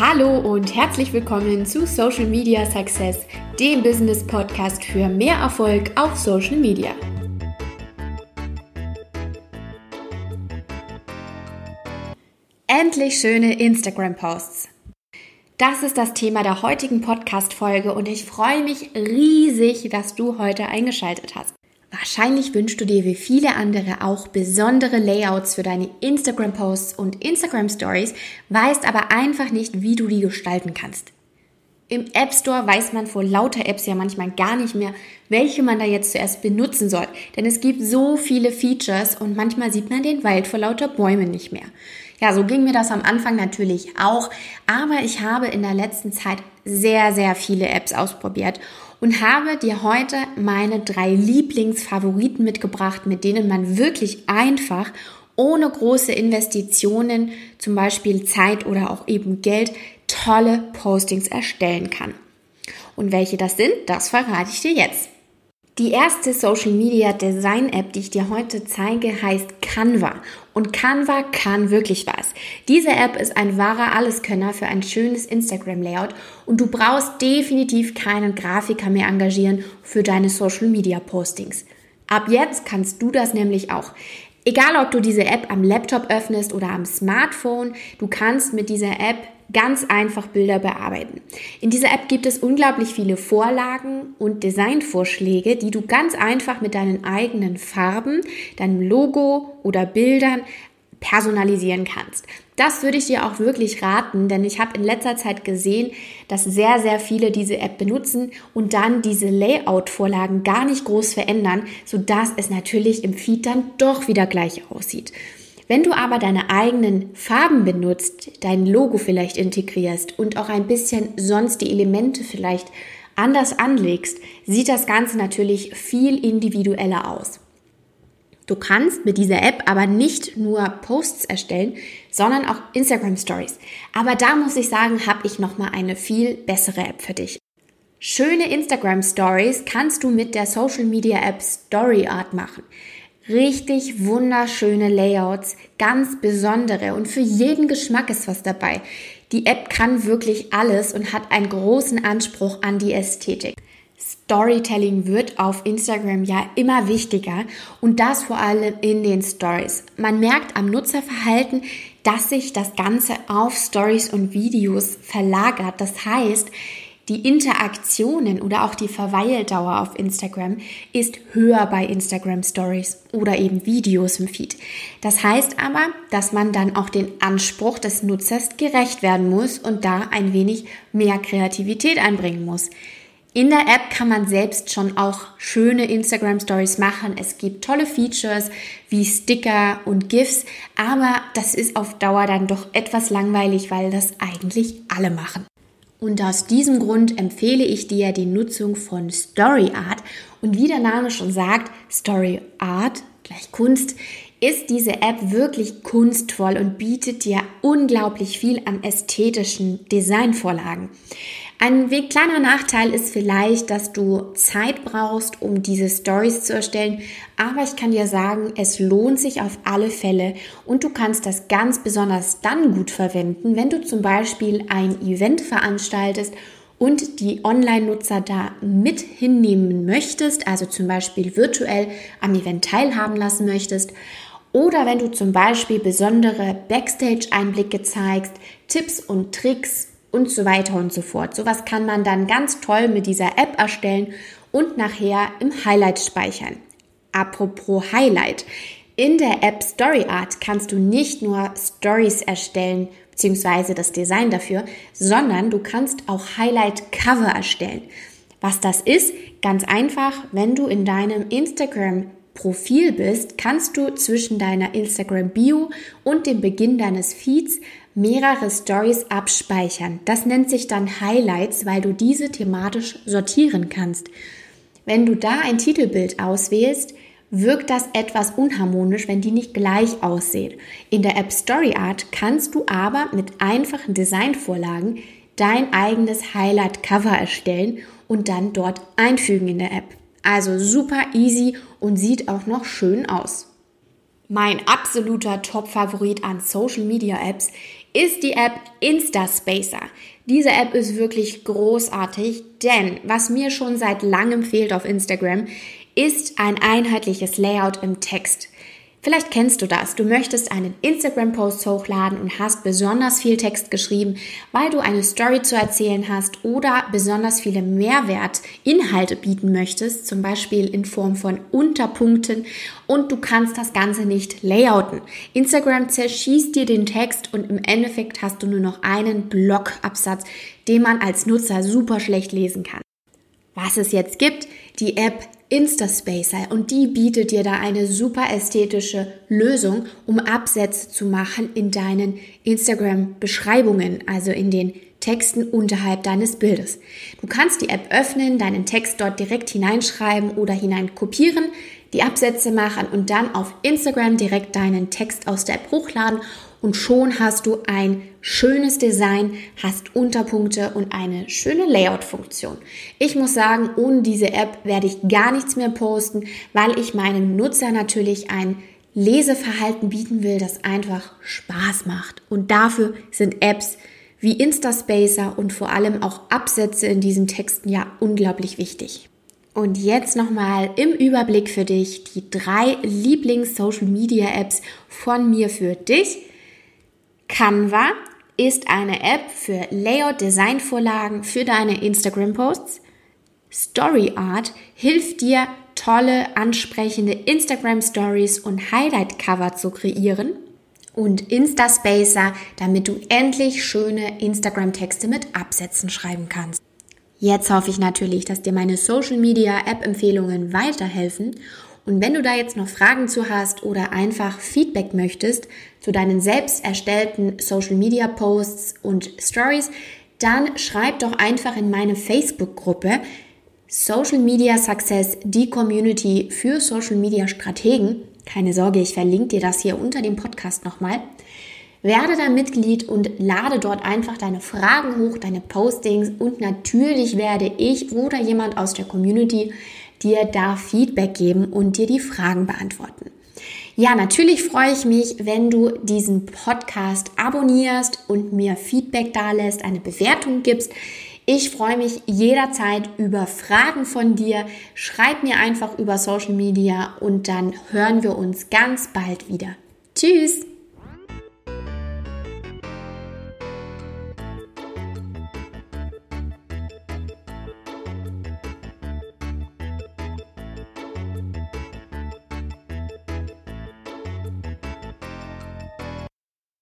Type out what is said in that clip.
Hallo und herzlich willkommen zu Social Media Success, dem Business Podcast für mehr Erfolg auf Social Media. Endlich schöne Instagram-Posts. Das ist das Thema der heutigen Podcast-Folge und ich freue mich riesig, dass du heute eingeschaltet hast. Wahrscheinlich wünschst du dir wie viele andere auch besondere Layouts für deine Instagram-Posts und Instagram-Stories, weißt aber einfach nicht, wie du die gestalten kannst. Im App Store weiß man vor lauter Apps ja manchmal gar nicht mehr, welche man da jetzt zuerst benutzen soll. Denn es gibt so viele Features und manchmal sieht man den Wald vor lauter Bäumen nicht mehr. Ja, so ging mir das am Anfang natürlich auch. Aber ich habe in der letzten Zeit sehr, sehr viele Apps ausprobiert und habe dir heute meine drei Lieblingsfavoriten mitgebracht, mit denen man wirklich einfach ohne große Investitionen, zum Beispiel Zeit oder auch eben Geld, tolle Postings erstellen kann. Und welche das sind, das verrate ich dir jetzt. Die erste Social Media Design App, die ich dir heute zeige, heißt Canva. Und Canva kann wirklich was. Diese App ist ein wahrer Alleskönner für ein schönes Instagram Layout und du brauchst definitiv keinen Grafiker mehr engagieren für deine Social Media Postings. Ab jetzt kannst du das nämlich auch. Egal, ob du diese App am Laptop öffnest oder am Smartphone, du kannst mit dieser App ganz einfach Bilder bearbeiten. In dieser App gibt es unglaublich viele Vorlagen und Designvorschläge, die du ganz einfach mit deinen eigenen Farben, deinem Logo oder Bildern personalisieren kannst. Das würde ich dir auch wirklich raten, denn ich habe in letzter Zeit gesehen, dass sehr, sehr viele diese App benutzen und dann diese Layout-Vorlagen gar nicht groß verändern, sodass es natürlich im Feed dann doch wieder gleich aussieht. Wenn du aber deine eigenen Farben benutzt, dein Logo vielleicht integrierst und auch ein bisschen sonst die Elemente vielleicht anders anlegst, sieht das Ganze natürlich viel individueller aus. Du kannst mit dieser App aber nicht nur Posts erstellen, sondern auch Instagram Stories. Aber da muss ich sagen, habe ich noch mal eine viel bessere App für dich. Schöne Instagram Stories kannst du mit der Social Media App Story Art machen. Richtig wunderschöne Layouts, ganz besondere und für jeden Geschmack ist was dabei. Die App kann wirklich alles und hat einen großen Anspruch an die Ästhetik. Storytelling wird auf Instagram ja immer wichtiger und das vor allem in den Stories. Man merkt am Nutzerverhalten, dass sich das Ganze auf Stories und Videos verlagert. Das heißt, die Interaktionen oder auch die Verweildauer auf Instagram ist höher bei Instagram Stories oder eben Videos im Feed. Das heißt aber, dass man dann auch den Anspruch des Nutzers gerecht werden muss und da ein wenig mehr Kreativität einbringen muss. In der App kann man selbst schon auch schöne Instagram Stories machen. Es gibt tolle Features wie Sticker und GIFs, aber das ist auf Dauer dann doch etwas langweilig, weil das eigentlich alle machen. Und aus diesem Grund empfehle ich dir die Nutzung von Story Art. Und wie der Name schon sagt, Story Art gleich Kunst, ist diese App wirklich kunstvoll und bietet dir unglaublich viel an ästhetischen Designvorlagen. Ein kleiner Nachteil ist vielleicht, dass du Zeit brauchst, um diese Stories zu erstellen, aber ich kann dir sagen, es lohnt sich auf alle Fälle und du kannst das ganz besonders dann gut verwenden, wenn du zum Beispiel ein Event veranstaltest und die Online-Nutzer da mit hinnehmen möchtest, also zum Beispiel virtuell am Event teilhaben lassen möchtest. Oder wenn du zum Beispiel besondere Backstage-Einblicke zeigst, Tipps und Tricks und so weiter und so fort. Sowas kann man dann ganz toll mit dieser App erstellen und nachher im Highlight speichern. Apropos Highlight. In der App Story Art kannst du nicht nur Stories erstellen, beziehungsweise das Design dafür, sondern du kannst auch Highlight Cover erstellen. Was das ist, ganz einfach, wenn du in deinem Instagram Profil bist, kannst du zwischen deiner Instagram Bio und dem Beginn deines Feeds mehrere Stories abspeichern. Das nennt sich dann Highlights, weil du diese thematisch sortieren kannst. Wenn du da ein Titelbild auswählst, wirkt das etwas unharmonisch, wenn die nicht gleich aussehen. In der App Story Art kannst du aber mit einfachen Designvorlagen dein eigenes Highlight Cover erstellen und dann dort einfügen in der App. Also super easy und sieht auch noch schön aus. Mein absoluter Top-Favorit an Social Media Apps ist die App Instaspacer. Diese App ist wirklich großartig, denn was mir schon seit langem fehlt auf Instagram, ist ein einheitliches Layout im Text. Vielleicht kennst du das. Du möchtest einen Instagram-Post hochladen und hast besonders viel Text geschrieben, weil du eine Story zu erzählen hast oder besonders viele Mehrwertinhalte bieten möchtest, zum Beispiel in Form von Unterpunkten und du kannst das Ganze nicht layouten. Instagram zerschießt dir den Text und im Endeffekt hast du nur noch einen Blogabsatz, den man als Nutzer super schlecht lesen kann. Was es jetzt gibt, die App Instaspacer und die bietet dir da eine super ästhetische Lösung, um Absätze zu machen in deinen Instagram-Beschreibungen, also in den Texten unterhalb deines Bildes. Du kannst die App öffnen, deinen Text dort direkt hineinschreiben oder hineinkopieren, die Absätze machen und dann auf Instagram direkt deinen Text aus der App hochladen und schon hast du ein schönes Design, hast Unterpunkte und eine schöne Layout-Funktion. Ich muss sagen, ohne diese App werde ich gar nichts mehr posten, weil ich meinem Nutzer natürlich ein Leseverhalten bieten will, das einfach Spaß macht. Und dafür sind Apps wie Instaspacer und vor allem auch Absätze in diesen Texten ja unglaublich wichtig. Und jetzt nochmal im Überblick für dich die drei Lieblings-Social-Media-Apps von mir für dich. Canva ist eine App für Layout-Design-Vorlagen für deine Instagram-Posts. StoryArt hilft dir, tolle, ansprechende Instagram-Stories und Highlight-Cover zu kreieren. Und Instaspacer, damit du endlich schöne Instagram-Texte mit Absätzen schreiben kannst. Jetzt hoffe ich natürlich, dass dir meine Social Media App Empfehlungen weiterhelfen. Und wenn du da jetzt noch Fragen zu hast oder einfach Feedback möchtest zu deinen selbst erstellten Social Media Posts und Stories, dann schreib doch einfach in meine Facebook Gruppe Social Media Success, die Community für Social Media Strategen. Keine Sorge, ich verlinke dir das hier unter dem Podcast nochmal. Werde da Mitglied und lade dort einfach deine Fragen hoch, deine Postings und natürlich werde ich oder jemand aus der Community dir da Feedback geben und dir die Fragen beantworten. Ja, natürlich freue ich mich, wenn du diesen Podcast abonnierst und mir Feedback da lässt, eine Bewertung gibst. Ich freue mich jederzeit über Fragen von dir. Schreib mir einfach über Social Media und dann hören wir uns ganz bald wieder. Tschüss!